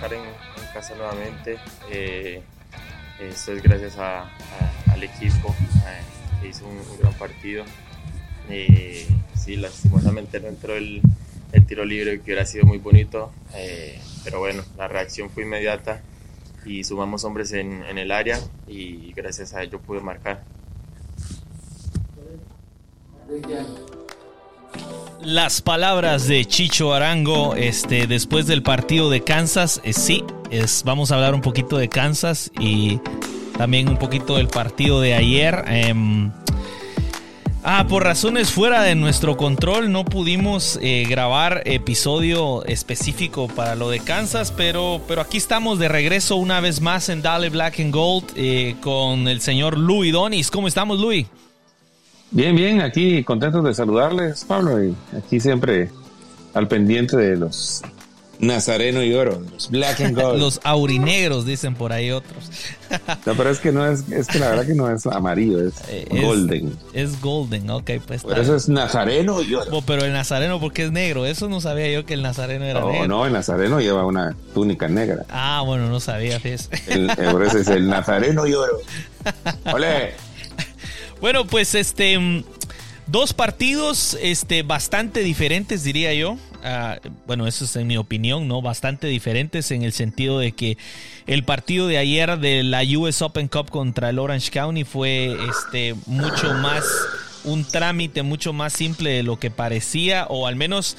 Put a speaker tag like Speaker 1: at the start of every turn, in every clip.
Speaker 1: marcar en, casa nuevamente. Eh, esto es gracias al equipo que hizo un, gran partido. sí, lastimosamente no entró el, tiro libre que hubiera sido muy bonito, pero bueno, la reacción fue inmediata y sumamos hombres en, en el área y gracias a ello pude marcar.
Speaker 2: Las palabras de Chicho Arango este, después del partido de Kansas, eh, sí, es, vamos a hablar un poquito de Kansas y también un poquito del partido de ayer. Em, ah, por razones fuera de nuestro control no pudimos eh, grabar episodio específico para lo de Kansas, pero, pero aquí estamos de regreso una vez más en Dale Black and Gold eh, con el señor Louis Donis. ¿Cómo estamos, Louis?
Speaker 3: Bien, bien, aquí contentos de saludarles, Pablo, y aquí siempre al pendiente de los Nazareno y Oro, los Black and Gold.
Speaker 2: los aurinegros, dicen por ahí otros.
Speaker 3: no, pero es que no es, es que la verdad que no es amarillo, es, eh, golden.
Speaker 2: Es golden, ok, pues.
Speaker 3: Por eso es Nazareno y Oro.
Speaker 2: Oh, pero el Nazareno, porque es negro? Eso no sabía yo que el Nazareno era negro.
Speaker 3: No, el Nazareno lleva una túnica negra.
Speaker 2: Ah, bueno, no sabía,
Speaker 3: fíjese. El, por eso es el Nazareno y Oro. ¡Ole!
Speaker 2: Bueno, pues este mm, dos partidos este bastante diferentes diría yo. Ah, bueno, eso es en mi opinión, ¿no? Bastante diferentes en el sentido de que el partido de ayer de la US Open Cup contra el Orange County fue este mucho más un trámite mucho más simple de lo que parecía o al menos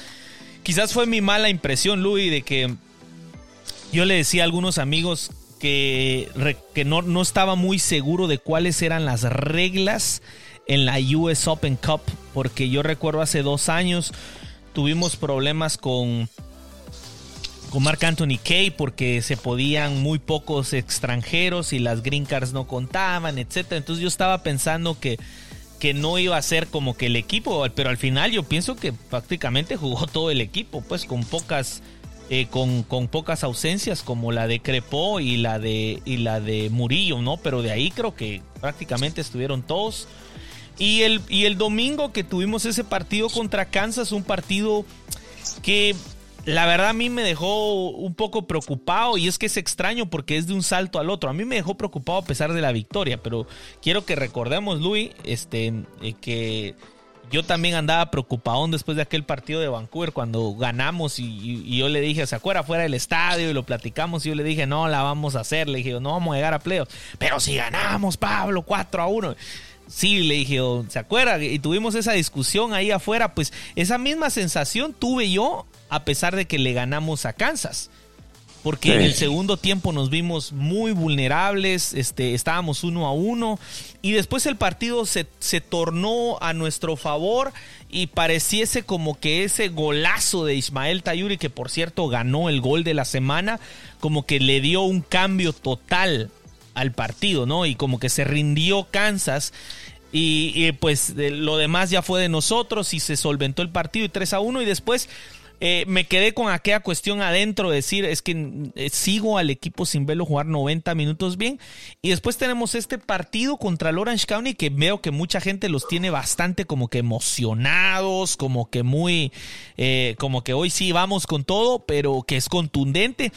Speaker 2: quizás fue mi mala impresión, Louis, de que yo le decía a algunos amigos que, que no, no estaba muy seguro de cuáles eran las reglas en la US Open Cup, porque yo recuerdo hace dos años tuvimos problemas con, con Mark Anthony Kay porque se podían muy pocos extranjeros y las green cards no contaban, etc. Entonces yo estaba pensando que, que no iba a ser como que el equipo, pero al final yo pienso que prácticamente jugó todo el equipo, pues con pocas eh, con, pocas ausencias como la de Crepó y la de, y la de Murillo, ¿no? Pero de ahí creo que prácticamente estuvieron todos. Y el, y el domingo que tuvimos ese partido contra Kansas, un partido que la verdad a mí me dejó un poco preocupado y es que es extraño porque es de un salto al otro. A mí me dejó preocupado a pesar de la victoria, pero quiero que recordemos, Luis, este, eh, que yo también andaba preocupado después de aquel partido de Vancouver cuando ganamos y, yo le dije, ¿se acuerda? Fuera del estadio y lo platicamos y yo le dije, no, la vamos a hacer. Le dije, no vamos a llegar a playoffs. Pero si ganamos, Pablo, 4 a 1. Sí, le dije, ¿se acuerda? Y tuvimos esa discusión ahí afuera. Pues esa misma sensación tuve yo a pesar de que le ganamos a Kansas porque en el segundo tiempo nos vimos muy vulnerables, este, estábamos uno a uno y después el partido se, se, tornó a nuestro favor y pareciese como que ese golazo de Ismael Tayuri, que por cierto ganó el gol de la semana, como que le dio un cambio total al partido, ¿no? Y como que se rindió Kansas. Y, y pues lo demás ya fue de nosotros y se solventó el partido y 3 a 1 y después eh, me quedé con aquella cuestión adentro, de decir, es que eh, sigo al equipo sin verlo jugar 90 minutos bien. Y después tenemos este partido contra el Orange County que veo que mucha gente los tiene bastante como que emocionados, como que muy, eh, como que hoy sí vamos con todo, pero que es contundente.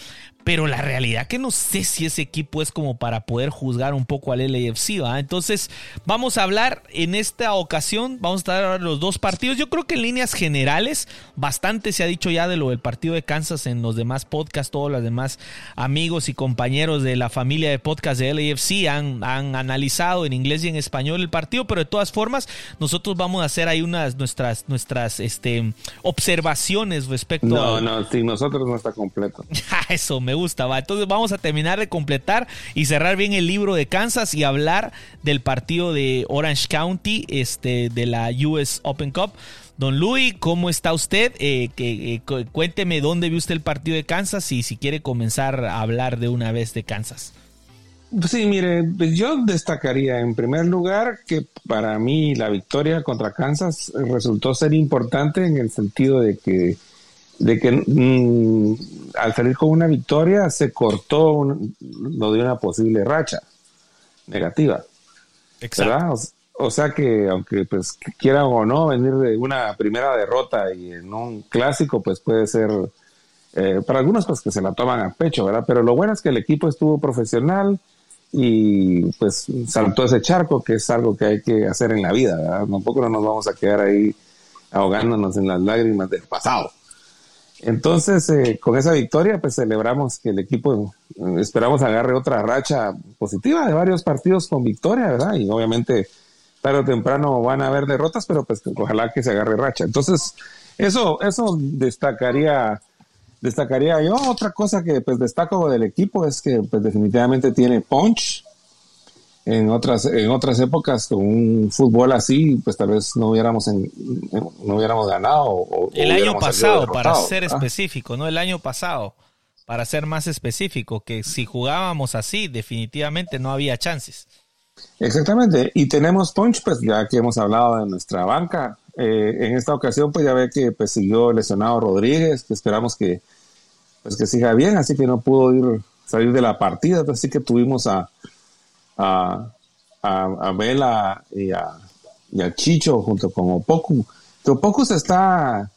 Speaker 2: Pero la realidad que no sé si ese equipo es como para poder juzgar un poco al LAFC, ¿va? Entonces, vamos a hablar en esta ocasión, vamos a estar los dos partidos. Yo creo que en líneas generales, bastante se ha dicho ya de lo del partido de Kansas en los demás podcasts, todos los demás amigos y compañeros de la familia de podcast de LAFC han, han analizado en inglés y en español el partido, pero de todas formas, nosotros vamos a hacer ahí unas nuestras, nuestras este, observaciones respecto
Speaker 3: no, a... No, no, sin nosotros no está completo.
Speaker 2: Eso, me gusta, va. Entonces vamos a terminar de completar y cerrar bien el libro de Kansas y hablar del partido de Orange County, este, de la US Open Cup. Don Luis, ¿cómo está usted? Eh, que, eh, cuénteme dónde vio usted el partido de Kansas y si quiere comenzar a hablar de una vez de Kansas.
Speaker 3: Sí, mire, pues yo destacaría en primer lugar que para mí la victoria contra Kansas resultó ser importante en el sentido de que de que mm, al salir con una victoria se cortó lo de una posible racha negativa. Exacto. o sea que aunque pues quieran o no venir de una primera derrota y en un clásico, pues puede ser eh, para algunos pues que se la toman a pecho, ¿verdad? Pero lo bueno es que el equipo estuvo profesional y pues saltó ese charco, que es algo que hay que hacer en la vida, ¿verdad? Tampoco no nos vamos a quedar ahí ahogándonos en las lágrimas del pasado. Entonces, eh, con esa victoria, pues celebramos que el equipo, eh, esperamos agarre otra racha positiva de varios partidos con victoria, ¿verdad? Y obviamente tarde o temprano van a haber derrotas, pero pues ojalá que se agarre racha. Entonces, eso, eso destacaría, destacaría yo. Otra cosa que pues destaco del equipo es que pues definitivamente tiene punch. En otras, en otras épocas, con un fútbol así, pues tal vez no hubiéramos, en, no hubiéramos ganado.
Speaker 2: el año pasado, para ser específico, ¿no? El año pasado, para ser más específico, que si jugábamos así, definitivamente no había chances.
Speaker 3: Exactamente, y tenemos punch, pues ya que hemos hablado de nuestra banca, eh, en esta ocasión pues ya ve que pues siguió lesionado Rodríguez, que esperamos que pues que siga bien, así que no pudo ir salir de la partida, así que tuvimos a a, a, Vela y a, y Chicho junto con Opoku. Opoku se está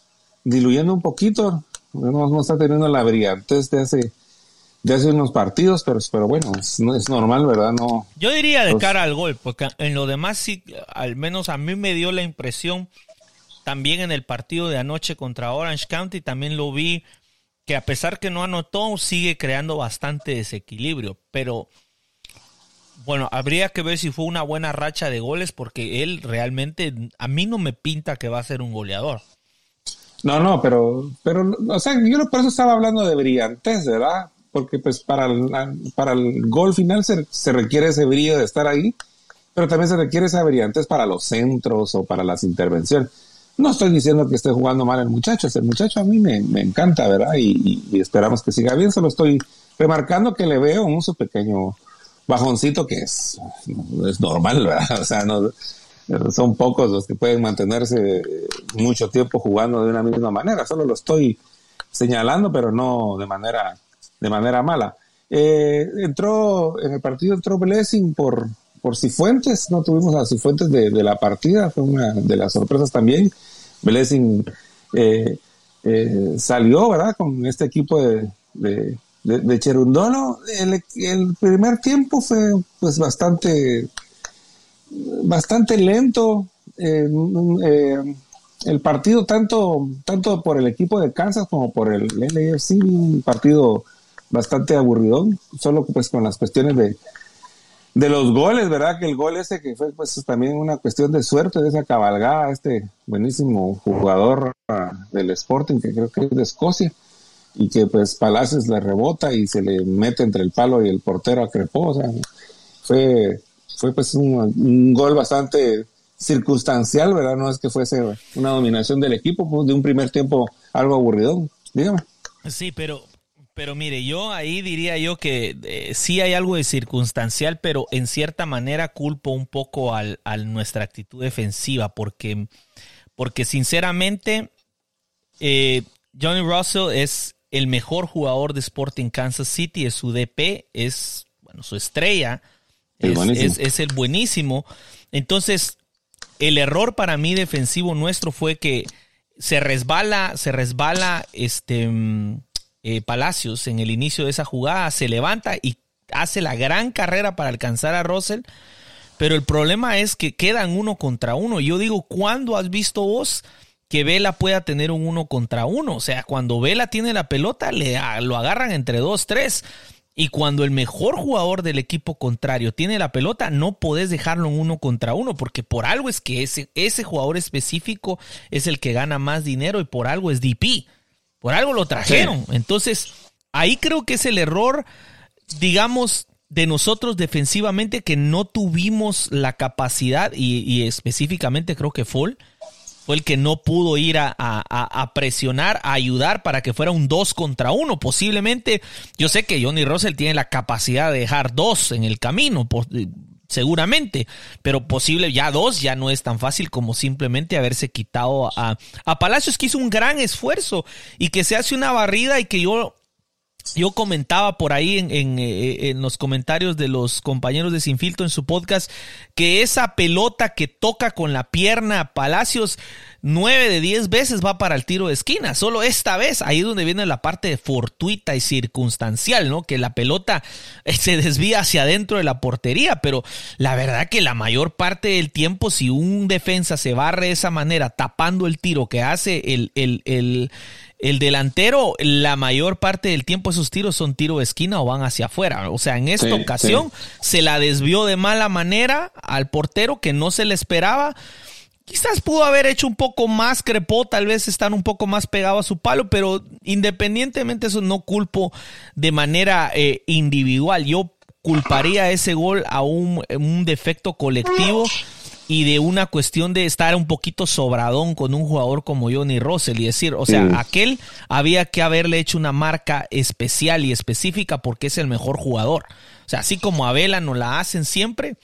Speaker 3: diluyendo un poquito, no, no está teniendo la brillantez de hace de hace unos partidos, pero, pero bueno, es, es normal, ¿verdad? No.
Speaker 2: Yo diría de cara al gol, porque en lo demás sí, al menos a mí me dio la impresión, también en el partido de anoche contra Orange County, también lo vi que a pesar que no anotó, sigue creando bastante desequilibrio, pero bueno, habría que ver si fue una buena racha de goles, porque él realmente, a mí no me pinta que va a ser un goleador.
Speaker 3: No, no, pero, pero, o sea, yo por eso estaba hablando de brillantez, ¿verdad? porque pues para el, para el gol final se, se, requiere ese brillo de estar ahí, pero también se requiere esa brillantez para los centros o para las intervenciones. No estoy diciendo que esté jugando mal el muchacho, el muchacho a mí me, me encanta, ¿verdad? Y, y, esperamos que siga bien, solo estoy remarcando que le veo un su pequeño bajoncito que es, es normal, ¿verdad? O sea, no, son pocos los que pueden mantenerse mucho tiempo jugando de una misma manera, solo lo estoy señalando, pero no de manera de manera mala. Eh, entró, en el partido entró Blessing por, por Cifuentes, no tuvimos a Cifuentes de, de la partida, fue una de las sorpresas también. Blessing eh, eh, salió, ¿verdad? Con este equipo de, de, de, Cherundolo. El, primer tiempo fue pues bastante, bastante lento. el partido tanto, tanto por el equipo de Kansas como por el LAFC, un partido bastante aburridón, solo pues con las cuestiones de, de los goles, ¿verdad? Que el gol ese que fue pues también una cuestión de suerte de esa cabalgada, este buenísimo jugador uh, del Sporting, que creo que es de Escocia, y que pues Palacios le rebota y se le mete entre el palo y el portero a Crepó, o sea, fue, fue pues un, gol bastante circunstancial, ¿verdad? No es que fuese una dominación del equipo, pues de un primer tiempo algo aburridón, dígame.
Speaker 2: Sí, pero pero mire, yo ahí diría yo que eh, sí hay algo de circunstancial, pero en cierta manera culpo un poco al, a nuestra actitud defensiva, porque, porque sinceramente eh, Johnny Russell es el mejor jugador de Sporting Kansas City, es su DP, es bueno, su estrella, es, es, el buenísimo. Entonces, el error para mí defensivo nuestro fue que se resbala, se resbala este mm, eh, Palacios en el inicio de esa jugada, se levanta y hace la gran carrera para alcanzar a Russell. Pero el problema es que quedan uno contra uno. Yo digo, ¿cuándo has visto vos que Vela pueda tener un uno contra uno? O sea, cuando Vela tiene la pelota, le, lo agarran entre dos, tres. Y cuando el mejor jugador del equipo contrario tiene la pelota, no podés dejarlo en uno contra uno, porque por algo es que ese, ese jugador específico es el que gana más dinero y por algo es DP. Por algo lo trajeron. Entonces, ahí creo que es el error, digamos, de nosotros defensivamente que no tuvimos la capacidad y, específicamente creo que Fall fue el que no pudo ir a, a, presionar, a ayudar para que fuera un 2 contra 1. Posiblemente, yo sé que Johnny Russell tiene la capacidad de dejar dos en el camino, seguramente, pero posible ya dos ya no es tan fácil como simplemente haberse quitado a, a Palacios que hizo un gran esfuerzo y que se hace una barrida y que yo yo comentaba por ahí en, eh, en, los comentarios de los compañeros de Sinfilto en su podcast que esa pelota que toca con la pierna Palacios nueve de diez veces va para el tiro de esquina. Solo esta vez, ahí es donde viene la parte fortuita y circunstancial, ¿no? Que la pelota eh, se desvía hacia adentro de la portería, pero la verdad que la mayor parte del tiempo, si un defensa se barre de esa manera, tapando el tiro que hace el, el el delantero, la mayor parte del tiempo esos tiros son tiro de esquina o van hacia afuera. O sea, en esta ocasión se la desvió de mala manera al portero que no se le esperaba. Quizás pudo haber hecho un poco más crepó, tal vez estar un poco más pegado a su palo, pero independientemente eso no culpo de manera eh, individual. Yo culparía ese gol a un, un defecto colectivo y de una cuestión de estar un poquito sobradón con un jugador como Johnny Russell y decir, o sea, aquel había que haberle hecho una marca especial y específica porque es el mejor jugador. O sea, así como a Vela nos la hacen siempre,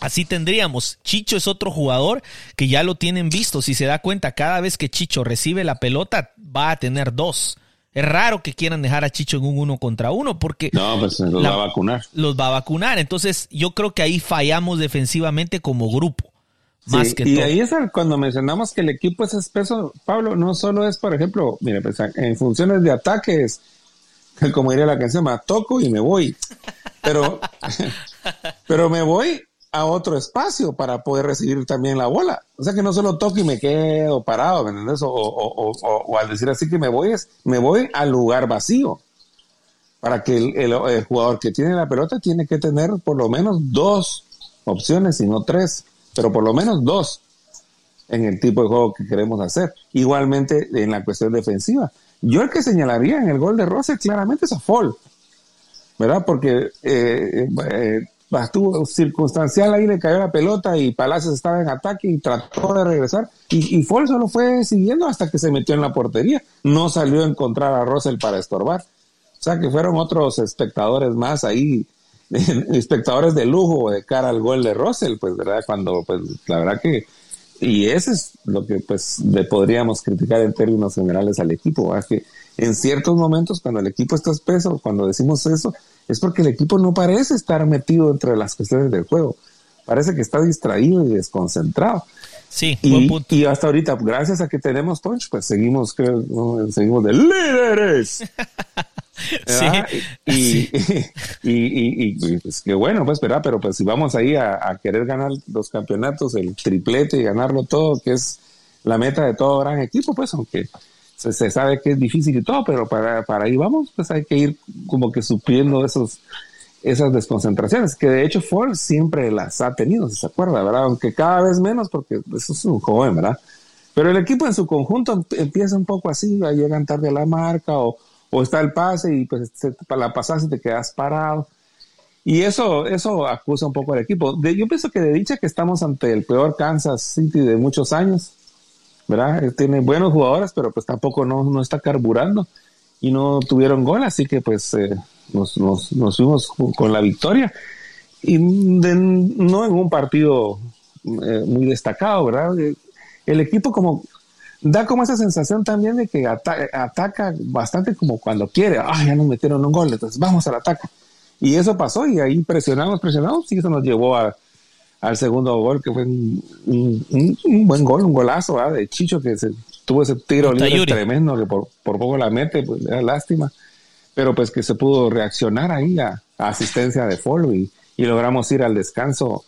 Speaker 2: Así tendríamos. Chicho es otro jugador que ya lo tienen visto. Si se da cuenta, cada vez que Chicho recibe la pelota, va a tener dos. Es raro que quieran dejar a Chicho en un uno contra uno porque
Speaker 3: no, pues los va a vacunar.
Speaker 2: Los va a vacunar. Entonces, yo creo que ahí fallamos defensivamente como grupo. Más que
Speaker 3: y ahí es cuando mencionamos que el equipo es espeso, Pablo, no solo es, por ejemplo, mire, pues, en funciones de ataques, como diría la canción, me toco y me voy. Pero, pero me voy a otro espacio para poder recibir también la bola. O sea que no solo toco y me quedo parado, ¿me entiendes? O, al decir así que me voy, es, me voy al lugar vacío. Para que el, jugador que tiene la pelota tiene que tener por lo menos dos opciones y no tres, pero por lo menos dos en el tipo de juego que queremos hacer. Igualmente en la cuestión defensiva. Yo el que señalaría en el gol de Rose claramente es a Fall, ¿verdad? Porque eh, eh, estuvo circunstancial ahí, le cayó la pelota y Palacios estaba en ataque y trató de regresar. Y, y Ford solo fue siguiendo hasta que se metió en la portería. No salió a encontrar a Russell para estorbar. O sea que fueron otros espectadores más ahí, espectadores de lujo de cara al gol de Russell, pues, ¿verdad? Cuando, pues, la verdad que. Y eso es lo que, pues, le podríamos criticar en términos generales al equipo, ¿verdad? Que en ciertos momentos, cuando el equipo está espeso, cuando decimos eso, es porque el equipo no parece estar metido entre las cuestiones del juego. Parece que está distraído y desconcentrado.
Speaker 2: Sí,
Speaker 3: y, y hasta ahorita, gracias a que tenemos punch, pues seguimos, creo, seguimos de líderes. sí, y, y, pues qué bueno, pues, pero, pero pues si vamos ahí a, querer ganar los campeonatos, el triplete y ganarlo todo, que es la meta de todo gran equipo, pues aunque se, sabe que es difícil y todo, pero para, para ahí vamos, pues hay que ir como que supliendo esos, esas desconcentraciones, que de hecho Ford siempre las ha tenido, si se acuerda, ¿verdad? Aunque cada vez menos, porque eso es un joven, ¿verdad? Pero el equipo en su conjunto empieza un poco así, llegan tarde a la marca o, o está el pase y pues para la pasada te quedas parado. Y eso, eso acusa un poco al equipo. yo pienso que de dicha que estamos ante el peor Kansas City de muchos años, ¿verdad? Tiene buenos jugadores, pero pues tampoco no, está carburando y no tuvieron gol, así que pues eh, nos, nos, fuimos con la victoria y no en un partido eh, muy destacado, ¿verdad? El equipo como da como esa sensación también de que ataca bastante como cuando quiere, ah, ya nos metieron un gol, entonces vamos al ataque. Y eso pasó y ahí presionamos, presionamos y eso nos llevó a, al segundo gol, que fue un, buen gol, un golazo de Chicho, que se, tuvo ese tiro libre tremendo, que por, poco la mete, pues era lástima, pero pues que se pudo reaccionar ahí a, asistencia de Folo y, logramos ir al descanso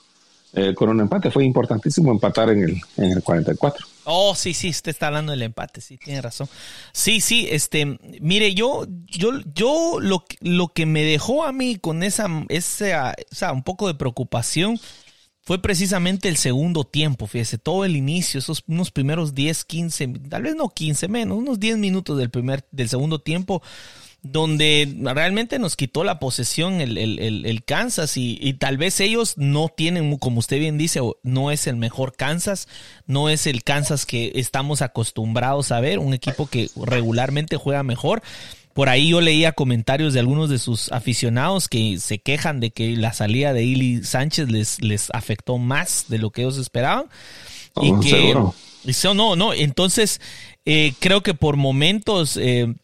Speaker 3: eh, con un empate. Fue importantísimo empatar en el, en el 44.
Speaker 2: Oh, sí, sí, usted está hablando del empate, sí, tiene razón. Sí, sí, este, mire, yo, yo, yo, lo, lo que me dejó a mí con esa, esa, esa un poco de preocupación fue precisamente el segundo tiempo, fíjese, todo el inicio, esos unos primeros 10, 15, tal vez no 15 menos, unos 10 minutos del primer, del segundo tiempo, donde realmente nos quitó la posesión el, el, el, Kansas y, y, tal vez ellos no tienen, como usted bien dice, no es el mejor Kansas, no es el Kansas que estamos acostumbrados a ver, un equipo que regularmente juega mejor, por ahí yo leía comentarios de algunos de sus aficionados que se quejan de que la salida de Ili Sánchez les, les afectó más de lo que ellos esperaban. y que Eso no, no. Entonces, eh, creo que por momentos eh,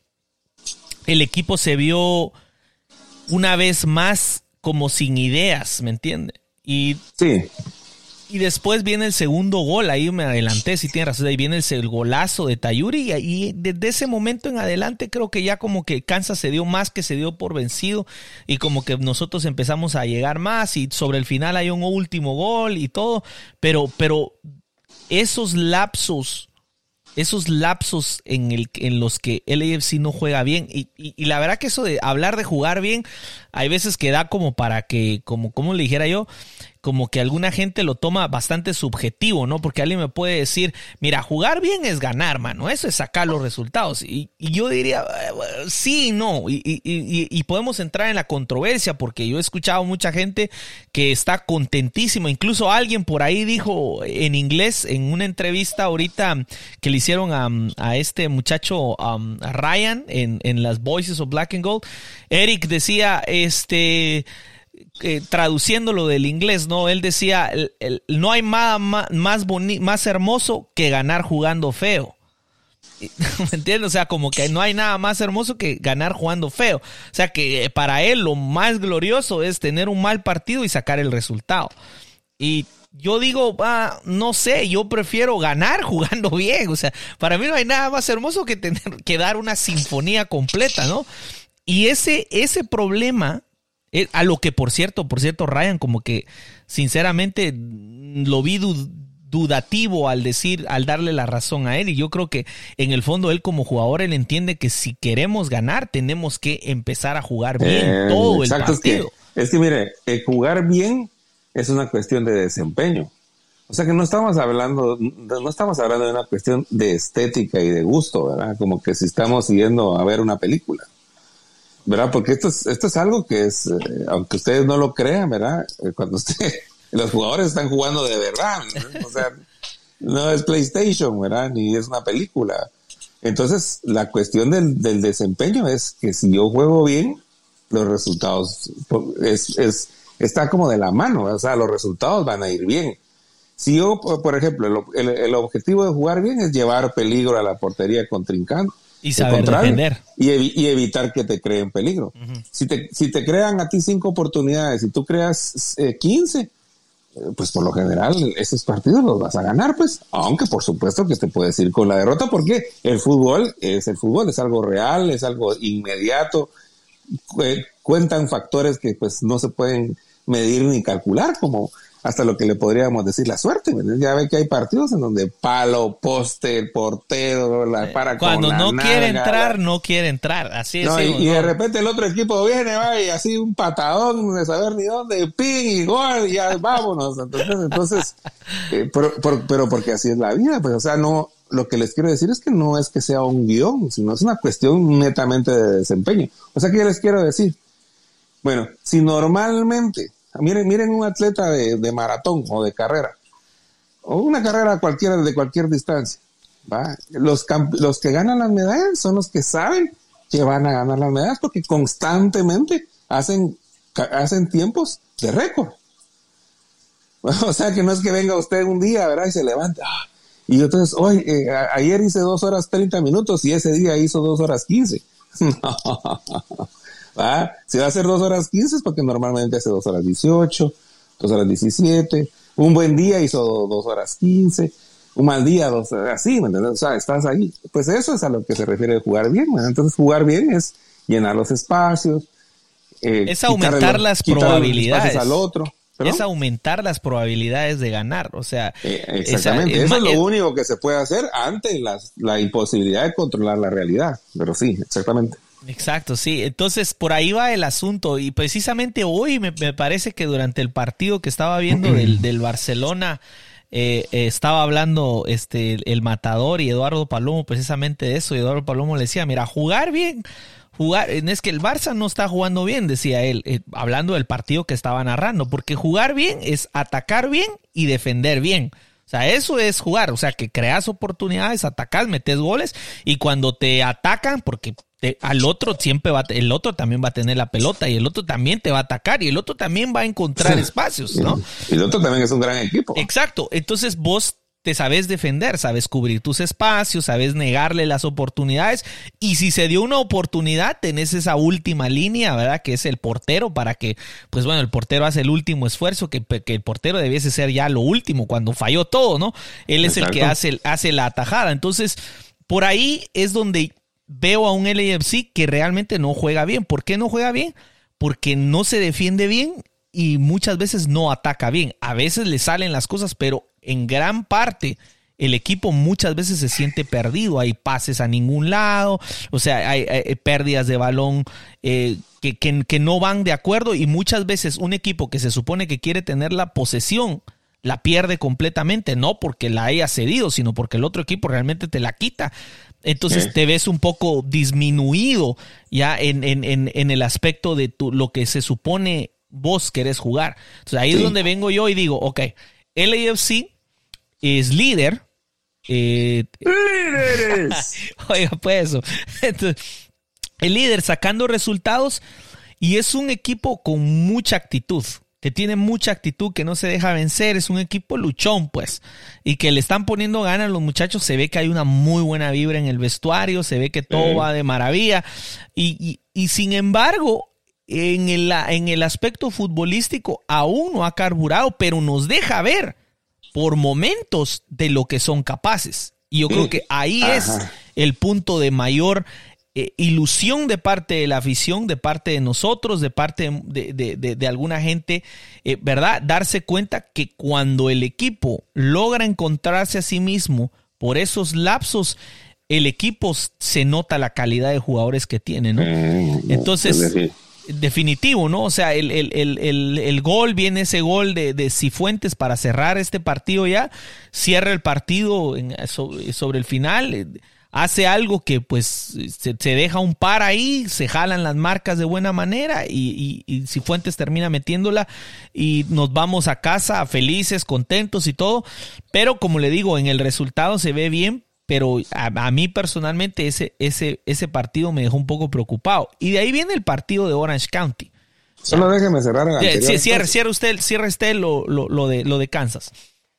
Speaker 2: el equipo se vio una vez más como sin ideas, ¿me entiende? Y,
Speaker 3: sí.
Speaker 2: Y después viene el segundo gol, ahí me adelanté, si tienes razón, ahí viene el, golazo de Tayuri y, desde ese momento en adelante creo que ya como que Kansas se dio más que se dio por vencido y como que nosotros empezamos a llegar más y sobre el final hay un último gol y todo, pero, pero esos lapsos esos lapsos en, el, en los que el AFC no juega bien. Y, y, la verdad que eso de hablar de jugar bien, hay veces que da como para que, como, como le dijera yo, como que alguna gente lo toma bastante subjetivo, ¿no? Porque alguien me puede decir, mira, jugar bien es ganar, mano, eso es sacar los resultados. Y, yo diría, eh, sí, no, y, y, podemos entrar en la controversia, porque yo he escuchado mucha gente que está contentísima, incluso alguien por ahí dijo en inglés, en una entrevista ahorita que le hicieron a, este muchacho Ryan en, en las Voices of Black and Gold, Eric decía, este eh, traduciéndolo del inglés, ¿no? Él decía, no hay nada más, más hermoso que ganar jugando feo. ¿Me entiendes? O sea, como que no hay nada más hermoso que ganar jugando feo. O sea, que eh, para él lo más glorioso es tener un mal partido y sacar el resultado. Y yo digo, ah, no sé, yo prefiero ganar jugando bien. O sea, para mí no hay nada más hermoso que tener que dar una sinfonía completa, ¿no? Y ese, ese problema a lo que, por cierto, por cierto, Ryan, como que sinceramente lo vi dudativo al decir, al darle la razón a él. Y yo creo que en el fondo él como jugador, él entiende que si queremos ganar, tenemos que empezar a jugar bien eh, todo el partido.
Speaker 3: Es que, mire, eh, jugar bien es una cuestión de desempeño. O sea que no estamos hablando, no estamos hablando de una cuestión de estética y de gusto, ¿verdad? Como que si estamos siguiendo a ver una película. ¿Verdad? Porque esto es, esto es algo que es, eh, aunque ustedes no lo crean, ¿verdad? Eh, cuando usted, los jugadores están jugando de verdad, o sea, no es PlayStation, ¿verdad? Ni es una película. Entonces, la cuestión del, del desempeño es que si yo juego bien, los resultados es, es, está como de la mano, o sea, los resultados van a ir bien. Si yo, por ejemplo, el, el objetivo de jugar bien es llevar peligro a la portería contrincante,
Speaker 2: y saber defender.
Speaker 3: Y, evitar que te creen peligro. si, te, si te crean a ti cinco oportunidades y tú creas eh, 15, eh, pues por lo general esos partidos los vas a ganar, pues. Aunque por supuesto que te puedes ir con la derrota porque el fútbol es el fútbol, es algo real, es algo inmediato. cuentan factores que pues no se pueden medir ni calcular como hasta lo que le podríamos decir la suerte. Ya ve que hay partidos en donde palo, poste, portero, la para
Speaker 2: Cuando no quiere entrar, no quiere entrar. Así es.
Speaker 3: y, de repente el otro equipo viene, va, y así un patadón de saber ni dónde, ping y gol, y ya vámonos. Entonces, entonces eh, pero, porque así es la vida, pues, o sea, no, lo que les quiero decir es que no es que sea un guion, sino es una cuestión netamente de desempeño. O sea, ¿qué les quiero decir? Bueno, si normalmente Miren, miren un atleta de, maratón o de carrera, o una carrera cualquiera de cualquier distancia. Los, los que ganan las medallas son los que saben que van a ganar las medallas porque constantemente hacen, hacen tiempos de récord. O sea que no es que venga usted un día, ¿verdad? Y se levanta. Ah, y entonces, hoy, eh, ayer hice dos horas 30 minutos y ese día hizo dos horas 15. Si va a ser dos horas 15 es porque normalmente hace dos horas 18, dos horas 17. Un buen día hizo dos horas 15. Un mal día, dos horas así, ¿me entiendes? O sea, estás ahí. Pues eso es a lo que se refiere jugar bien. Entonces, jugar bien es llenar los espacios.
Speaker 2: Eh, es aumentar las probabilidades. al otro. Es aumentar las probabilidades de ganar. O sea,
Speaker 3: eh, exactamente. eso es lo único que se puede hacer ante la imposibilidad de controlar la realidad. Pero sí, exactamente.
Speaker 2: Exacto, sí. Entonces, por ahí va el asunto. Y precisamente hoy me, parece que durante el partido que estaba viendo del, del Barcelona, eh, eh, estaba hablando este el matador y Eduardo Palomo precisamente de eso. Y Eduardo Palomo le decía, mira, jugar bien, jugar, es que el Barça no está jugando bien, decía él, eh, hablando del partido que estaba narrando, porque jugar bien es atacar bien y defender bien. O sea, eso es jugar, o sea, que creas oportunidades, atacas, metes goles y cuando te atacan, porque al otro siempre va, el otro también va a tener la pelota y el otro también te va a atacar y el otro también va a encontrar espacios, ¿no?
Speaker 3: Y el otro también es un gran equipo.
Speaker 2: Exacto. Entonces vos te sabes defender, sabes cubrir tus espacios, sabes negarle las oportunidades y si se dio una oportunidad tenés esa última línea, ¿verdad? Que es el portero para que, pues bueno, el portero hace el último esfuerzo, que, el portero debiese ser ya lo último cuando falló todo, ¿no? Él es el que hace, hace la atajada. Entonces, por ahí es donde veo a un LAFC que realmente no juega bien. ¿Por qué no juega bien? Porque no se defiende bien y muchas veces no ataca bien. A veces le salen las cosas, pero en gran parte el equipo muchas veces se siente perdido. Hay pases a ningún lado, o sea, hay, pérdidas de balón eh, que, que, no van de acuerdo y muchas veces un equipo que se supone que quiere tener la posesión la pierde completamente, no porque la haya cedido, sino porque el otro equipo realmente te la quita. Entonces te ves un poco disminuido ya en, en, en, el aspecto de tu, lo que se supone vos querés jugar. Entonces ahí es donde vengo yo y digo, ok, LAFC es líder. Eh, ¡Líderes! Oiga, pues eso. el líder sacando resultados y es un equipo con mucha actitud que tiene mucha actitud, que no se deja vencer, es un equipo luchón, pues, y que le están poniendo ganas a los muchachos, se ve que hay una muy buena vibra en el vestuario, se ve que todo va de maravilla, y, y sin embargo, en el, en el aspecto futbolístico aún no ha carburado, pero nos deja ver por momentos de lo que son capaces. Y yo creo que ahí es el punto de mayor eh, ilusión de parte de la afición, de parte de nosotros, de parte de, alguna gente, eh, ¿verdad? Darse cuenta que cuando el equipo logra encontrarse a sí mismo por esos lapsos, el equipo se nota la calidad de jugadores que tiene, ¿no? Mm, Entonces definitivo, ¿no? O sea, el, el, gol, viene ese gol de, de, Cifuentes para cerrar este partido ya, cierra el partido sobre, el final, eh, hace algo que pues se, deja un par ahí, se jalan las marcas de buena manera y, y, y, Cifuentes termina metiéndola y nos vamos a casa felices, contentos y todo, pero como le digo, en el resultado se ve bien, pero a, mí personalmente ese, ese, ese partido me dejó un poco preocupado. Y de ahí viene el partido de Orange County.
Speaker 3: Solo déjeme cerrar el
Speaker 2: anterior, sí, cierre, usted, cierre usted lo, lo, de, lo de Kansas.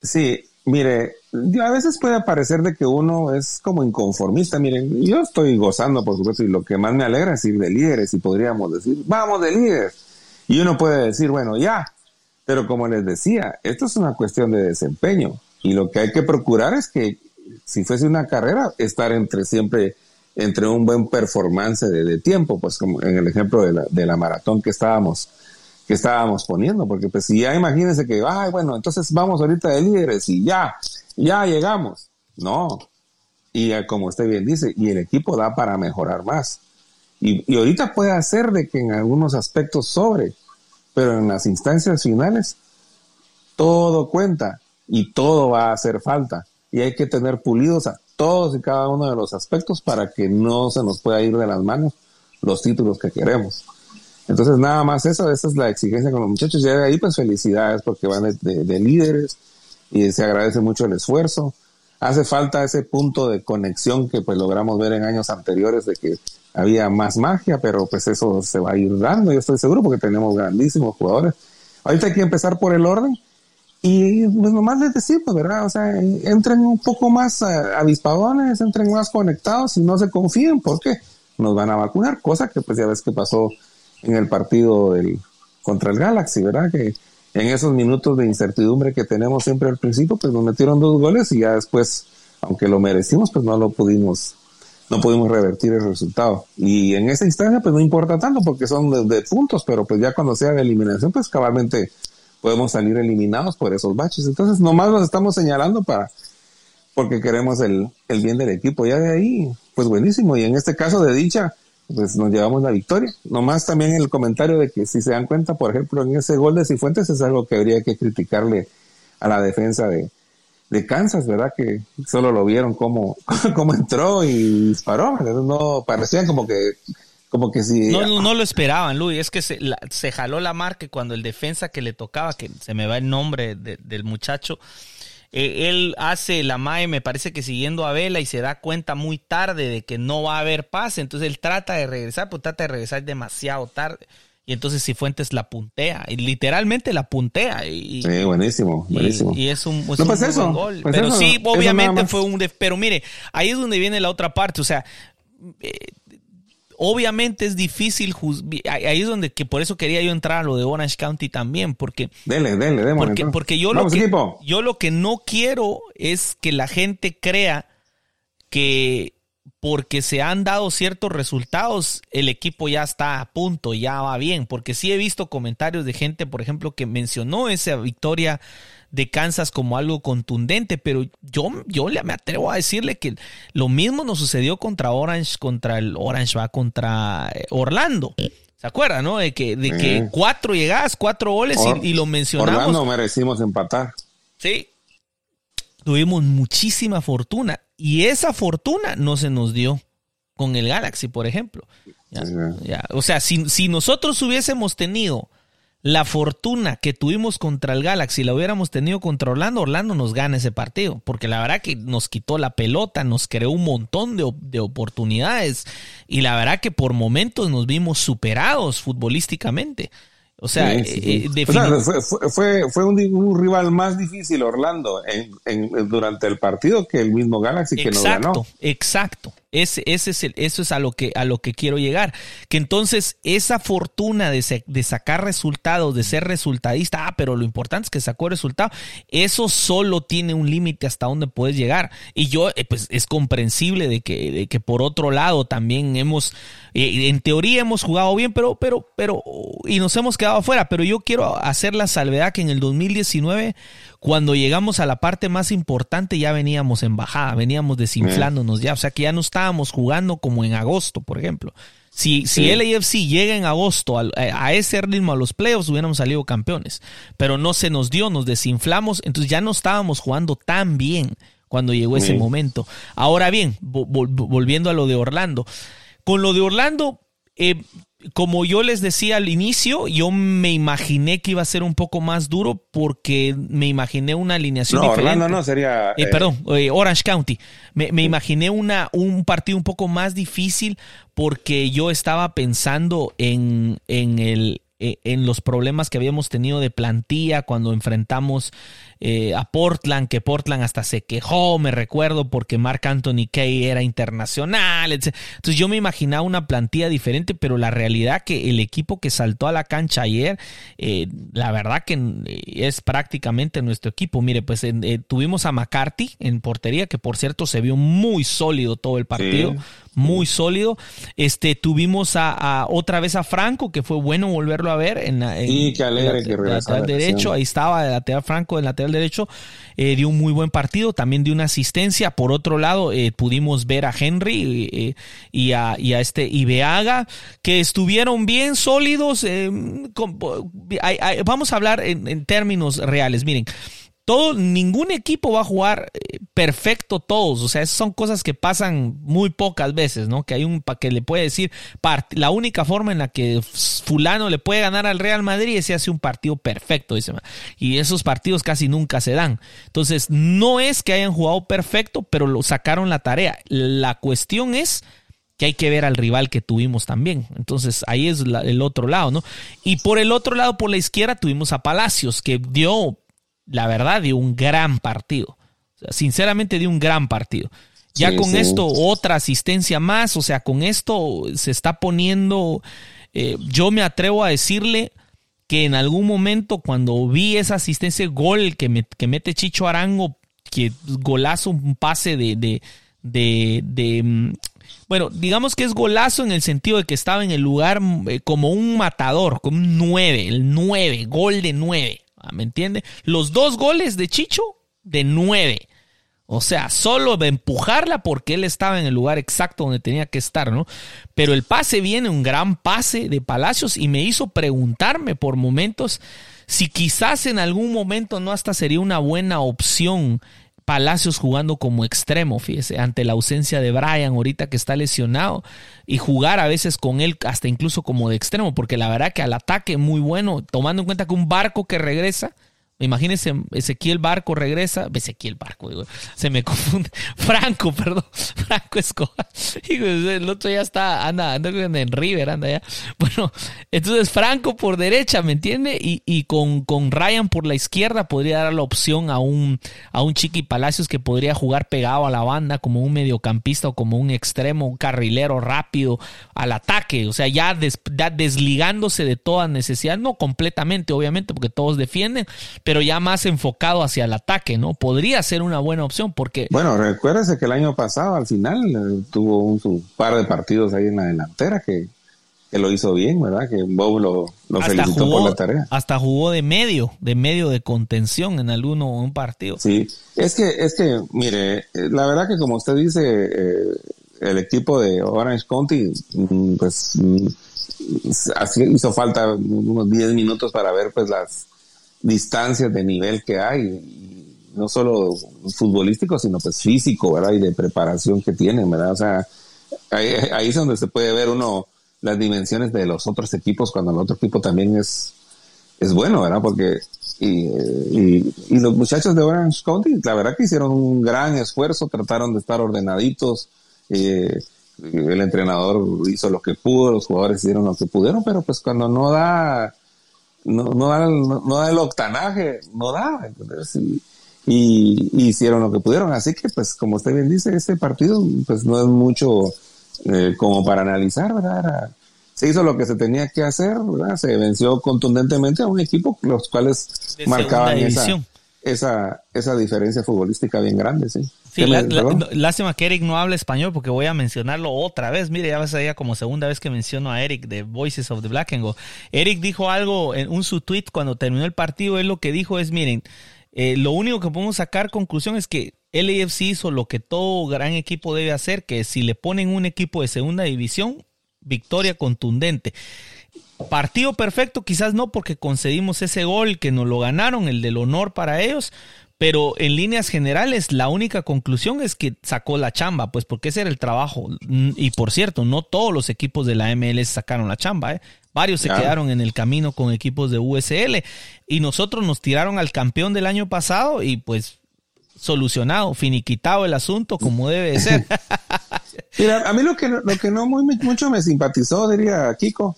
Speaker 3: Sí, mire, a veces puede parecer de que uno es como inconformista. Miren, yo estoy gozando, por supuesto, y lo que más me alegra es ir de líderes, y podríamos decir, vamos de líderes. Y uno puede decir, bueno, ya. Pero como les decía, esto es una cuestión de desempeño. Y lo que hay que procurar es que si fuese una carrera, estar entre siempre entre un buen performance de, tiempo, pues como en el ejemplo de la, de la, maratón que estábamos que estábamos poniendo, porque pues si ya imagínense que, ay, bueno, entonces vamos ahorita de líderes y ya, ya llegamos. No. Y como usted bien dice, y el equipo da para mejorar más. Y, y ahorita puede hacer de que en algunos aspectos sobre, pero en las instancias finales todo cuenta y todo va a hacer falta y hay que tener pulidos a todos y cada uno de los aspectos para que no se nos pueda ir de las manos los títulos que queremos. Entonces, nada más eso, esa es la exigencia con los muchachos. Y de ahí, pues felicidades porque van de, líderes y se agradece mucho el esfuerzo. Hace falta ese punto de conexión que pues logramos ver en años anteriores de que había más magia, pero pues eso se va a ir dando, yo estoy seguro, porque tenemos grandísimos jugadores. Ahorita hay que empezar por el orden y pues nomás les decimos, ¿verdad? O sea, entren un poco más avispadones, entren más conectados y no se confíen porque nos van a vacunar, cosa que pues ya ves que pasó en el partido del, contra el Galaxy, ¿verdad? Que en esos minutos de incertidumbre que tenemos siempre al principio, pues nos metieron dos goles y ya después, aunque lo merecimos, pues no lo pudimos, no pudimos revertir el resultado. Y en esa instancia, pues no importa tanto porque son de, de puntos, pero pues ya cuando sea de eliminación, pues cabalmente podemos salir eliminados por esos baches. Entonces, nomás nos estamos señalando para porque queremos el, el bien del equipo. Ya de ahí, pues buenísimo. Y en este caso de dicha, pues nos llevamos la victoria. Nomás también el comentario de que si se dan cuenta, por ejemplo, en ese gol de Cifuentes es algo que habría que criticarle a la defensa de, de Kansas, ¿verdad? Que solo lo vieron como, como entró y disparó. No parecían como que como que si...
Speaker 2: No, no, lo esperaban, Luis. Es que se, se, jaló la marca cuando el defensa que le tocaba, que se me va el nombre del muchacho, eh, él hace la MAE, me parece que siguiendo a Vela y se da cuenta muy tarde de que no va a haber pase. Entonces él trata de regresar, pues trata de regresar demasiado tarde. Y entonces Cifuentes la puntea, y literalmente la puntea. Y,
Speaker 3: sí, buenísimo, buenísimo.
Speaker 2: Y, es un, es pues gol. Pues pero sí, obviamente fue un... pero mire, ahí es donde viene la otra parte. O sea, eh, obviamente es difícil, ahí es donde que por eso quería yo entrar a lo de Orange County también, porque...
Speaker 3: Dele, dele, dele.
Speaker 2: Porque, porque yo, lo que, yo lo que no quiero es que la gente crea que porque se han dado ciertos resultados, el equipo ya está a punto, ya va bien, porque sí he visto comentarios de gente, por ejemplo, que mencionó esa victoria de Kansas como algo contundente, pero yo, yo me atrevo a decirle que lo mismo nos sucedió contra Orange, contra el Orange va contra eh, Orlando. ¿Se acuerda, no? De que, de que cuatro llegadas, cuatro goles y, lo mencionamos.
Speaker 3: Orlando merecimos empatar.
Speaker 2: Sí. Tuvimos muchísima fortuna y esa fortuna no se nos dio con el Galaxy, por ejemplo. O sea, si, si nosotros hubiésemos tenido la fortuna que tuvimos contra el Galaxy la hubiéramos tenido contra Orlando, Orlando nos gana ese partido, porque la verdad que nos quitó la pelota, nos creó un montón de, oportunidades y la verdad que por momentos nos vimos superados futbolísticamente. O sea, eh,
Speaker 3: fue, fue, un, rival más difícil Orlando en, durante el partido que el mismo Galaxy que nos ganó.
Speaker 2: Exacto, ese, ese es el, eso es a lo, que, a lo que quiero llegar. Que entonces esa fortuna de, de sacar resultados, de ser resultadista, ah, pero lo importante es que sacó resultado, eso solo tiene un límite hasta donde puedes llegar. Y yo, eh, pues es comprensible de que, de que por otro lado también hemos, eh, en teoría hemos jugado bien, pero, pero, pero, y nos hemos quedado afuera. Pero yo quiero hacer la salvedad que en el 2019 cuando llegamos a la parte más importante ya veníamos en bajada, veníamos desinflándonos ya, o sea que ya no estábamos jugando como en agosto, por ejemplo. Si, si el AFC llega en agosto a, ese ritmo a los playoffs, hubiéramos salido campeones. Pero no se nos dio, nos desinflamos, entonces ya no estábamos jugando tan bien cuando llegó ese momento. Ahora bien, volviendo a lo de Orlando. Con lo de Orlando, eh, como yo les decía al inicio, yo me imaginé que iba a ser un poco más duro porque me imaginé una alineación
Speaker 3: no, Orlando no, sería...
Speaker 2: Eh, perdón, eh, Orange County. Me, me, imaginé una, un partido un poco más difícil porque yo estaba pensando en, en, el, eh, en los problemas que habíamos tenido de plantilla cuando enfrentamos eh, a Portland, que Portland hasta se quejó, me recuerdo, porque Mark Anthony Kay era internacional. Etc. Entonces yo me imaginaba una plantilla diferente, pero la realidad que el equipo que saltó a la cancha ayer, eh, la verdad que es prácticamente nuestro equipo. Mire, pues eh, tuvimos a McCarthy en portería, que por cierto se vio muy sólido todo el partido. Muy sólido. Este, tuvimos a, otra vez a Franco, que fue bueno volverlo a ver en,
Speaker 3: sí, qué alegre que
Speaker 2: lateral derecho. Ahí estaba el lateral Franco, el lateral derecho, eh, dio un muy buen partido, también dio una asistencia. Por otro lado, eh, pudimos ver a Henry eh, y, a, y, a, este Ibeaga, que estuvieron bien sólidos. vamos a hablar en términos reales. Miren, todo, ningún equipo va a jugar eh, perfecto todos. O sea, esas son cosas que pasan muy pocas veces, ¿no? Que hay un que le puede decir la única forma en la que fulano le puede ganar al Real Madrid es si hace un partido perfecto, dice. Y esos partidos casi nunca se dan. Entonces, no es que hayan jugado perfecto, pero lo sacaron la tarea. La cuestión es que hay que ver al rival que tuvimos también. Entonces ahí es el otro lado, ¿no? Y por el otro lado, por la izquierda, tuvimos a Palacios, que dio la verdad, de un gran partido. sinceramente, de un gran partido. Ya con esto, otra asistencia más, o sea, con esto se está poniendo, eh, yo me atrevo a decirle que en algún momento cuando vi esa asistencia, gol que, que mete Chicho Arango, que golazo, un pase de, de, de, de mm, bueno, digamos que es golazo en el sentido de que estaba en el lugar eh, como un matador, como un 9, el 9, gol de 9. Ah, ¿Me entiende? Los dos goles de Chicho, de nueve. O sea, solo de empujarla porque él estaba en el lugar exacto donde tenía que estar, ¿no? Pero el pase viene, un gran pase de Palacios y me hizo preguntarme por momentos si quizás en algún momento no hasta sería una buena opción Palacios jugando como extremo, fíjese, ante la ausencia de Brian ahorita que está lesionado y jugar a veces con él hasta incluso como de extremo, porque la verdad que al ataque muy bueno, tomando en cuenta que un barco que regresa, imagínense, Ezequiel Barco regresa, Ezequiel Barco, digo, se me confunde, Franco, perdón, Franco Escobar. el otro ya está, anda, anda en River, anda ya. Bueno, entonces Franco por derecha, ¿me entiende? Y, y con, con Ryan por la izquierda podría dar la opción a un, a un Chiqui Palacios que podría jugar pegado a la banda como un mediocampista o como un extremo, un carrilero rápido al ataque. O sea, ya, ya desligándose de toda necesidad, no completamente, obviamente, porque todos defienden, pero ya más enfocado hacia el ataque, ¿no? Podría ser una buena opción porque...
Speaker 3: Bueno, recuérdese que el año pasado al final eh, tuvo un, par de partidos ahí en la delantera que, lo hizo bien, ¿verdad? Que Bob lo, felicitó por la tarea.
Speaker 2: Hasta jugó de medio, de medio de contención en alguno un partido.
Speaker 3: Sí, es que, es que, mire, eh, la verdad que como usted dice, eh, el equipo de Orange County, mm, pues mm, así hizo falta unos 10 minutos para ver pues las distancias de nivel que hay no solo futbolístico, sino pues físico, ¿verdad? Y de preparación que tienen, ¿verdad? O sea, ahí, es donde se puede ver uno las dimensiones de los otros equipos cuando el otro equipo también es, es bueno, ¿verdad? Porque y, y, los muchachos de Orange County, la verdad que hicieron un gran esfuerzo, trataron de estar ordenaditos, eh, el entrenador hizo lo que pudo, los jugadores hicieron lo que pudieron, pero pues cuando no da, no, no da, no, da el octanaje, no da, entonces, y, hicieron lo que pudieron. Así que, pues, como usted bien dice, este partido, pues, no es mucho eh, como para analizar, ¿verdad? se hizo lo que se tenía que hacer, ¿verdad? Se venció contundentemente a un equipo los cuales marcaban esa, esa, esa diferencia futbolística bien grande, sí.
Speaker 2: Sí, lástima que Eric no habla español porque voy a mencionarlo otra vez. Mire, ya va a ser como segunda vez que menciono a Eric de Voices of the Black and Gold. Eric dijo algo en un su tweet cuando terminó el partido. Él lo que dijo es, miren, eh, lo único que podemos sacar conclusión es que LAFC hizo lo que todo gran equipo debe hacer, que si le ponen un equipo de segunda división, victoria contundente. Partido perfecto, quizás no porque concedimos ese gol que nos lo ganaron, el del honor para ellos, pero en líneas generales la única conclusión es que sacó la chamba, pues porque ese era el trabajo. Y por cierto, no todos los equipos de la MLS sacaron la chamba, ¿eh? Varios se quedaron en el camino con equipos de USL y nosotros nos tiraron al campeón del año pasado y pues solucionado, finiquitado el asunto como debe de ser.
Speaker 3: Mira, a mí lo que, lo que no muy, mucho me simpatizó, diría Kiko,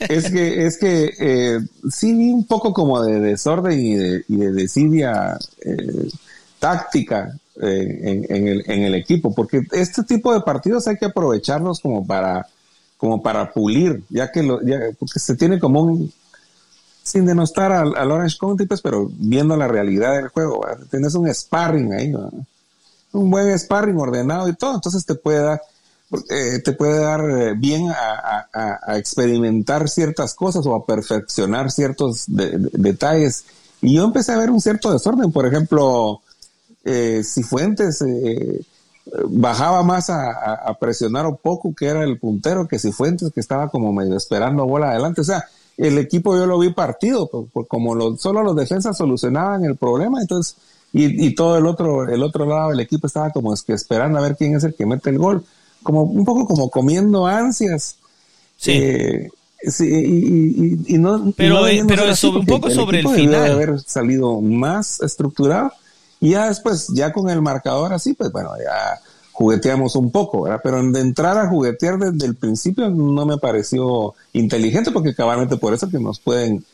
Speaker 3: es que, es que eh, sí un poco como de desorden y de, y de desidia eh, táctica eh, en, el, en el equipo, porque este tipo de partidos hay que aprovecharlos como para como para pulir, ya que lo, porque se tiene como un, sin denostar al, al Orange County, pues, pero viendo la realidad del juego, tienes un sparring ahí, un buen sparring ordenado y todo, entonces te puede dar, eh, te puede dar eh, bien a, experimentar ciertas cosas o a perfeccionar ciertos detalles. Y yo empecé a ver un cierto desorden, por ejemplo, eh, si Fuentes eh, bajaba más a, presionar un poco, que era el puntero, que si Fuentes, que estaba como medio esperando bola adelante. O sea, el equipo yo lo vi partido, como solo los defensas solucionaban el problema, entonces, y, todo el otro, el otro lado del equipo estaba como es que esperando a ver quién es el que mete el gol, como un poco como comiendo ansias. Sí. Eh, y, no,
Speaker 2: pero, pero un poco sobre el final.
Speaker 3: Debe haber salido más estructurado y ya después, ya con el marcador así, pues bueno, ya jugueteamos un poco, ¿verdad? Pero de entrar a juguetear desde el principio no me pareció inteligente porque cabalmente por eso que nos pueden,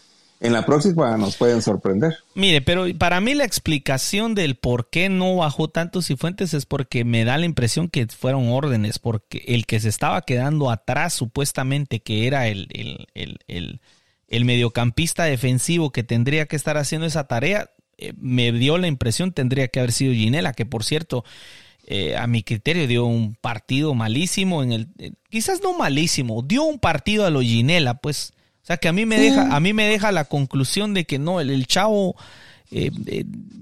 Speaker 3: en la próxima nos pueden sorprender.
Speaker 2: Mire, pero para mí la explicación del por qué no bajó tanto Cifuentes es porque me da la impresión que fueron órdenes, porque el que se estaba quedando atrás supuestamente que era el, el, el, el, mediocampista defensivo que tendría que estar haciendo esa tarea, eh, me dio la impresión tendría que haber sido Ginela, que por cierto, eh, a mi criterio dio un partido malísimo en el, eh, quizás no malísimo, dio un partido a lo Ginela, pues, o sea que a mí me deja, a mí me deja la conclusión de que no, el, el chavo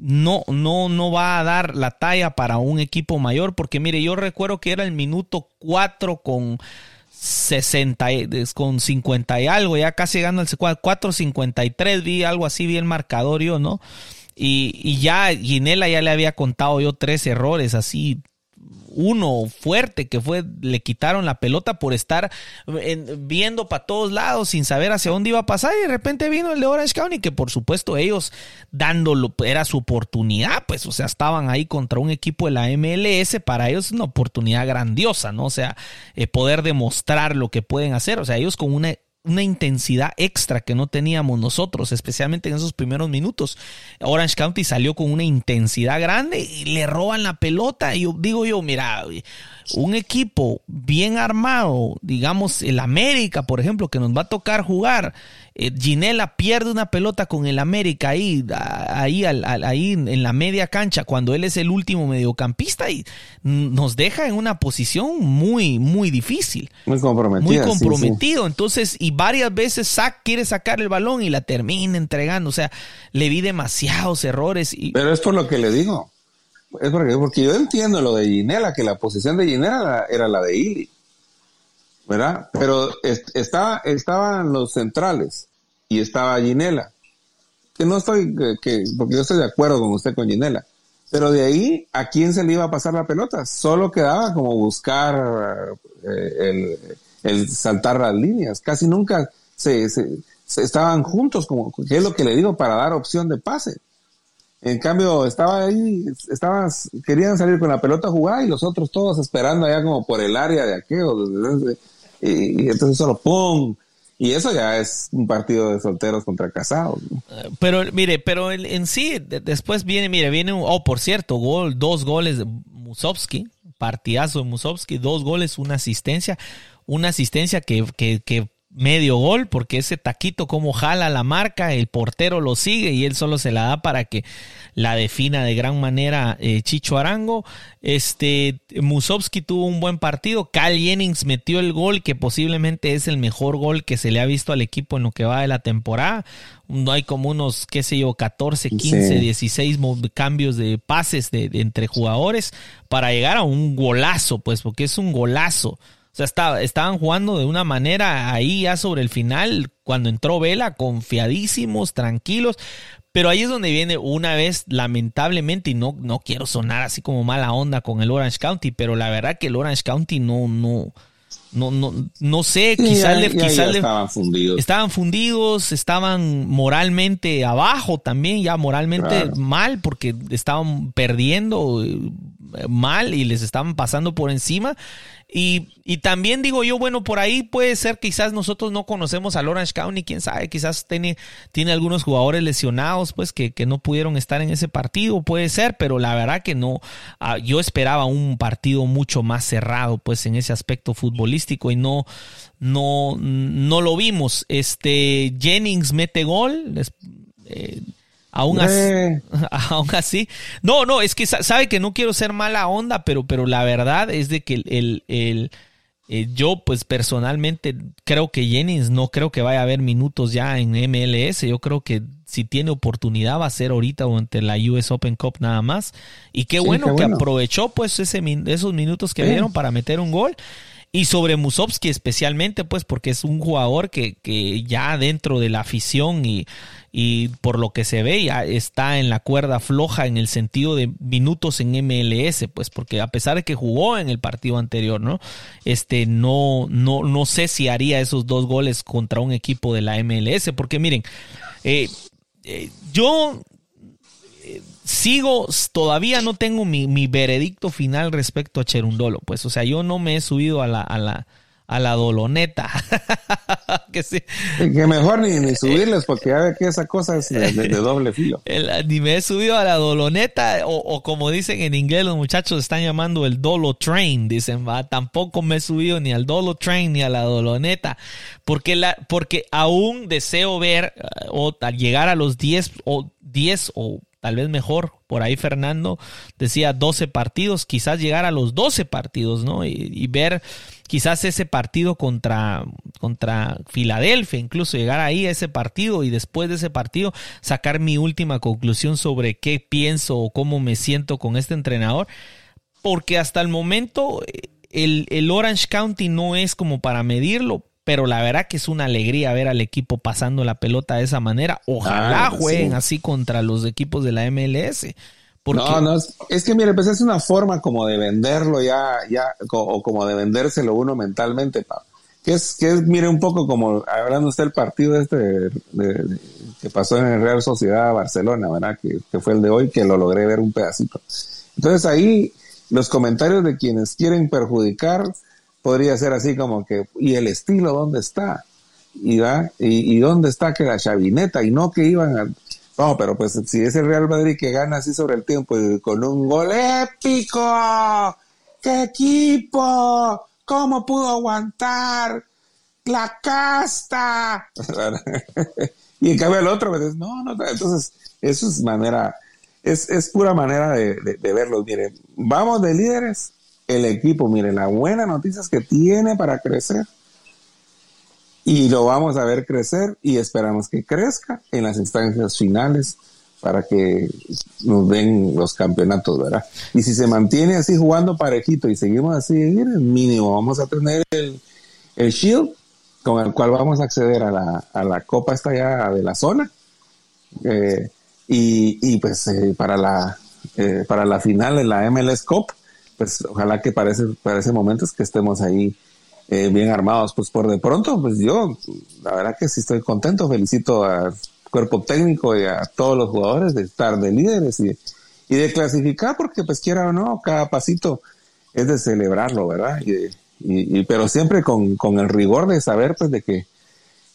Speaker 2: no, no, no va a dar la talla para un equipo mayor, porque mire, yo recuerdo que era el minuto 4 con 60, con 50 y algo, ya casi llegando al 4.53, vi algo así, vi el marcador yo, ¿no? Y, y ya Ginela ya le había contado yo tres errores así uno fuerte que fue, le quitaron la pelota por estar viendo para todos lados sin saber hacia dónde iba a pasar y de repente vino el de Orange County que por supuesto ellos dándolo, era su oportunidad, pues o sea, estaban ahí contra un equipo de la MLS, para ellos es una oportunidad grandiosa, ¿no? O sea, eh, poder demostrar lo que pueden hacer, o sea, ellos con una una intensidad extra que no teníamos nosotros, especialmente en esos primeros minutos. Orange County salió con una intensidad grande y le roban la pelota. Y yo digo yo, mira, un equipo bien armado, digamos el América, por ejemplo, que nos va a tocar jugar, eh, Ginela pierde una pelota con el América ahí, ahí, ahí en la media cancha, cuando él es el último mediocampista y nos deja en una posición muy, muy difícil.
Speaker 3: Muy comprometido.
Speaker 2: Muy comprometido. Entonces, y varias veces Sac quiere sacar el balón y la termina entregando. O sea, le vi demasiados errores. Y...
Speaker 3: Pero es por lo que le digo. Es porque, porque yo entiendo lo de Ginela, que la posición de Ginela era, la de Ili. ¿Verdad? Pero estaba, estaban los centrales y estaba Ginela. Que no estoy, que, porque yo estoy de acuerdo con usted con Ginela. Pero de ahí, ¿a quién se le iba a pasar la pelota? Solo quedaba como buscar eh, el, saltar las líneas. Casi nunca se, se, estaban juntos, como, es lo que le digo, para dar opción de pase. En cambio, estaba ahí, estaban, querían salir con la pelota a jugar y los otros todos esperando allá como por el área de aquello. Y, entonces solo ¡pum! Y eso ya es un partido de solteros contra casados.
Speaker 2: Pero mire, pero en, sí, después viene, mire, viene, un, oh, por cierto, gol, dos goles de Musovski, partidazo de Musovski, dos goles, una asistencia, una asistencia que, que, que medio gol, porque ese taquito como jala la marca, el portero lo sigue y él solo se la da para que la defina de gran manera eh, Chicho Arango. Este Musovski tuvo un buen partido, Cal Jennings metió el gol que posiblemente es el mejor gol que se le ha visto al equipo en lo que va de la temporada. No hay como unos, qué sé yo, 14, 15, 16 cambios de pases de entre jugadores para llegar a un golazo, pues porque es un golazo. O sea, estaba, estaban jugando de una manera ahí ya sobre el final, cuando entró Vela, confiadísimos, tranquilos. Pero ahí es donde viene una vez, lamentablemente, y no, no quiero sonar así como mala onda con el Orange County, pero la verdad que el Orange County no, no, no, no, no sé, quizás,
Speaker 3: estaban fundidos.
Speaker 2: Estaban fundidos, estaban moralmente abajo también, ya moralmente mal, porque estaban perdiendo eh, mal y les estaban pasando por encima. Y, y, también digo yo, bueno, por ahí puede ser quizás nosotros no conocemos al Orange County, quién sabe, quizás tiene, tiene algunos jugadores lesionados, pues que, que no pudieron estar en ese partido, puede ser, pero la verdad que no, ah, yo esperaba un partido mucho más cerrado, pues en ese aspecto futbolístico y no, no, no lo vimos. Este, Jennings mete gol, eh, Aún así, aún así, no, no, es que sabe que no quiero ser mala onda, pero, pero la verdad es de que el, el, eh, yo pues personalmente creo que Jennings no creo que vaya a haber minutos ya en MLS, yo creo que si tiene oportunidad va a ser ahorita durante la US Open Cup nada más, y qué bueno que aprovechó pues ese, esos minutos que dieron para meter un gol. Y sobre Musovski especialmente, pues porque es un jugador que, que ya dentro de la afición y, y por lo que se ve ya está en la cuerda floja en el sentido de minutos en MLS, pues porque a pesar de que jugó en el partido anterior, ¿no? Este no no no sé si haría esos dos goles contra un equipo de la MLS, porque miren, eh, eh, yo sigo, todavía no tengo mi, veredicto final respecto a Cherundolo, pues, o sea, yo no me he subido a la, a la, a la doloneta.
Speaker 3: que, que mejor ni, ni, subirles porque ya ve que esa cosa es de, doble filo.
Speaker 2: ni me he subido a la doloneta o, como dicen en inglés los muchachos están llamando el dolo train, dicen, va, tampoco me he subido ni al dolo train ni a la doloneta porque, la, porque aún deseo ver eh, o llegar a los 10 o 10 o tal vez mejor. Por ahí Fernando decía 12 partidos, quizás llegar a los 12 partidos, ¿no? Y, ver quizás ese partido contra, contra Filadelfia, incluso llegar ahí a ese partido y después de ese partido sacar mi última conclusión sobre qué pienso o cómo me siento con este entrenador. Porque hasta el momento eh, el, el Orange County no es como para medirlo, pero la verdad que es una alegría ver al equipo pasando la pelota de esa manera. Ojalá jueguen así contra los equipos de la MLS,
Speaker 3: No, no, es que mire, pues es una forma como de venderlo ya, ya, o como de vendérselo uno mentalmente, Que es, que es, mire, un poco como hablando usted del partido este que pasó en el Real Sociedad Barcelona, ¿verdad? Que, que, fue el de hoy, que lo logré ver un pedacito. Entonces ahí los comentarios de quienes quieren perjudicar podría ser así como que, ¿y el estilo dónde está? ¿Y, va? ¿Y, dónde está que la chavineta? Y no que iban a no, pero pues si es el Real Madrid que gana así sobre el tiempo y con un gol épico, ¡qué equipo! ¿Cómo pudo aguantar? La casta. y en cambio el otro, pues, no, no, entonces eso es manera, es, es pura manera de, de, de verlos. Mire, vamos de líderes, el equipo, mire, la buena noticia es que tiene para crecer y lo vamos a ver crecer y esperamos que crezca en las instancias finales para que nos den los campeonatos, ¿verdad? Y si se mantiene así jugando parejito y seguimos así, mínimo vamos a tener el, el Shield con el cual vamos a acceder a la, a la Copa esta ya de la zona. Eh, y, y, pues eh, para la eh, para final de la MLS Cup, pues ojalá que para ese, para ese momento es que estemos ahí eh, bien armados. Pues por de pronto, pues yo, la verdad que sí estoy contento, felicito al cuerpo técnico y a todos los jugadores de estar de líderes y, y de clasificar, porque pues quiera o no, cada pasito es de celebrarlo, ¿verdad? Y, y, pero siempre con, con, el rigor de saber pues de que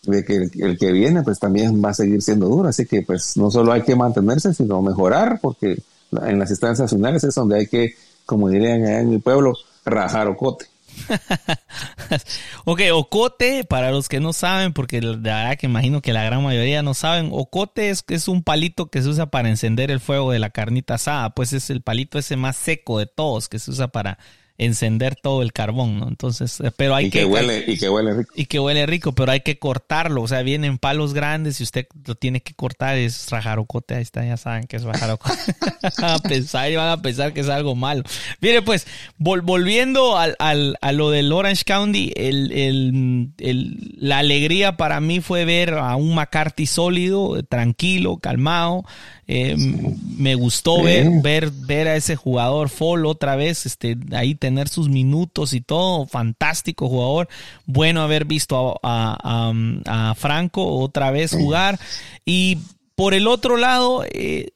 Speaker 3: de que el, que viene pues también va a seguir siendo duro, así que pues no solo hay que mantenerse, sino mejorar, porque en las instancias finales es donde hay que, como dirían en mi pueblo, rajar o cote.
Speaker 2: ok, ocote, para los que no saben, porque de verdad que imagino que la gran mayoría no saben, ocote es, es un palito que se usa para encender el fuego de la carnita asada, pues es el palito ese más seco de todos que se usa para encender todo el carbón, ¿no? Entonces, eh, pero hay
Speaker 3: y que, huele y que huele rico.
Speaker 2: Y que huele rico, pero hay que cortarlo, o sea, vienen palos grandes y usted lo tiene que cortar, es rajarocote, ahí está, ya saben que es rajarocote. a pensar y van a pensar que es algo malo. Mire, pues, volviendo al, al, a lo del Orange County, el, el, el, la alegría para mí fue ver a un McCarthy sólido, tranquilo, calmado, eh, me gustó ver, ver, ver a ese jugador Fall otra vez, este, ahí tener sus minutos y todo, fantástico jugador, bueno haber visto a, Franco otra vez jugar. Y por el otro lado, eh,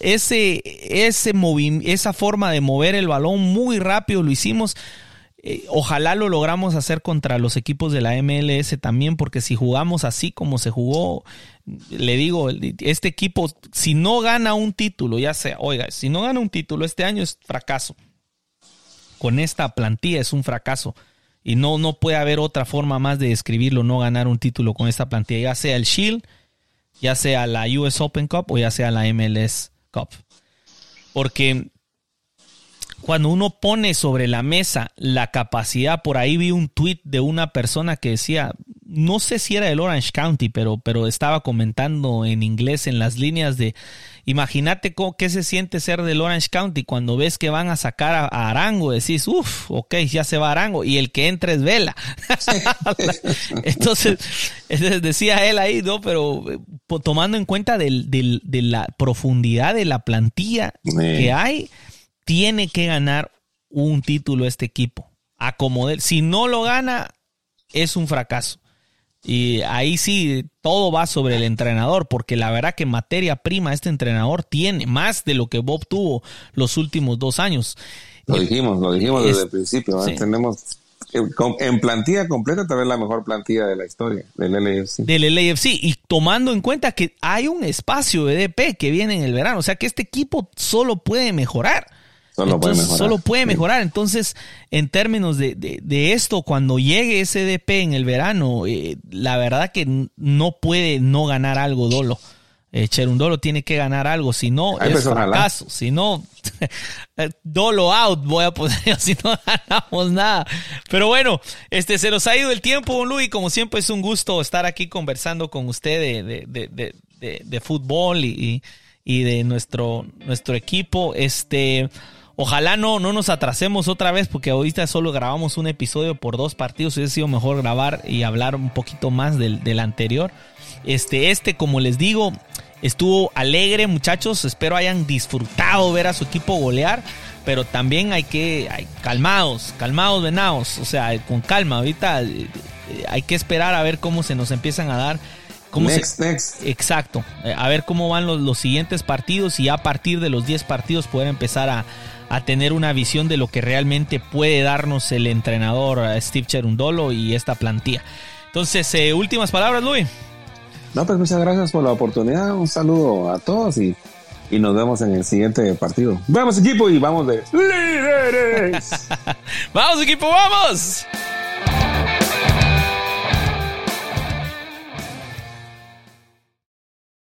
Speaker 2: ese, ese esa forma de mover el balón muy rápido lo hicimos. Eh, ojalá lo logramos hacer contra los equipos de la MLS también, porque si jugamos así como se jugó, le digo, este equipo, si no gana un título, ya sea, oiga, si no gana un título este año es fracaso. Con esta plantilla es un fracaso. Y no, no puede haber otra forma más de describirlo, no ganar un título con esta plantilla, ya sea el Shield, ya sea la US Open Cup o ya sea la MLS Cup. Porque cuando uno pone sobre la mesa la capacidad, por ahí vi un tweet de una persona que decía, no sé si era del Orange County, pero, pero estaba comentando en inglés en las líneas de, imagínate qué se siente ser del Orange County cuando ves que van a sacar a, Arango, decís, uff, ok, ya se va Arango, y el que entra es Vela. entonces, decía él ahí, ¿no? Pero eh, tomando en cuenta de la profundidad de la plantilla que hay, tiene que ganar un título este equipo. Acomodar. Si no lo gana, es un fracaso. Y ahí sí, todo va sobre el entrenador, porque la verdad que materia prima este entrenador tiene más de lo que Bob tuvo los últimos dos años.
Speaker 3: Lo dijimos, lo dijimos desde el principio. Tenemos en plantilla completa tal vez la mejor plantilla de la historia del LAFC.
Speaker 2: Del LAFC y tomando en cuenta que hay un espacio de DP que viene en el verano, o sea que este equipo solo puede mejorar.
Speaker 3: Solo puede mejorar.
Speaker 2: Solo puede mejorar. Entonces, en términos de, de, esto, cuando llegue ese DP en el verano, eh, la verdad que no puede no ganar algo Dolo. Eh, Cherundolo tiene que ganar algo, si no es fracaso, si no eh, Dolo out voy a poner, si no ganamos nada. Pero bueno, este se nos ha ido el tiempo, don Luis, como siempre es un gusto estar aquí conversando con usted de, de fútbol y, y, de nuestro, nuestro equipo. Este Ojalá no, no nos atrasemos otra vez porque ahorita solo grabamos un episodio por dos partidos. Hubiese sido mejor grabar y hablar un poquito más del, del anterior. Este, este, como les digo, estuvo alegre, muchachos. Espero hayan disfrutado ver a su equipo golear. Pero también hay que, hay, calmados, calmados venados. O sea, con calma. Ahorita eh, hay que esperar a ver cómo se nos empiezan a dar. Cómo
Speaker 3: next, next.
Speaker 2: Exacto. Eh, a ver cómo van los, los siguientes partidos y a partir de los 10 partidos poder empezar a, a tener una visión de lo que realmente puede darnos el entrenador eh, Steve Cherundolo y esta plantilla. Entonces, eh, últimas palabras, Luis.
Speaker 3: No, pues muchas gracias por la oportunidad. Un saludo a todos y, y nos vemos en el siguiente partido. Vamos equipo y vamos de líderes.
Speaker 2: vamos equipo, vamos.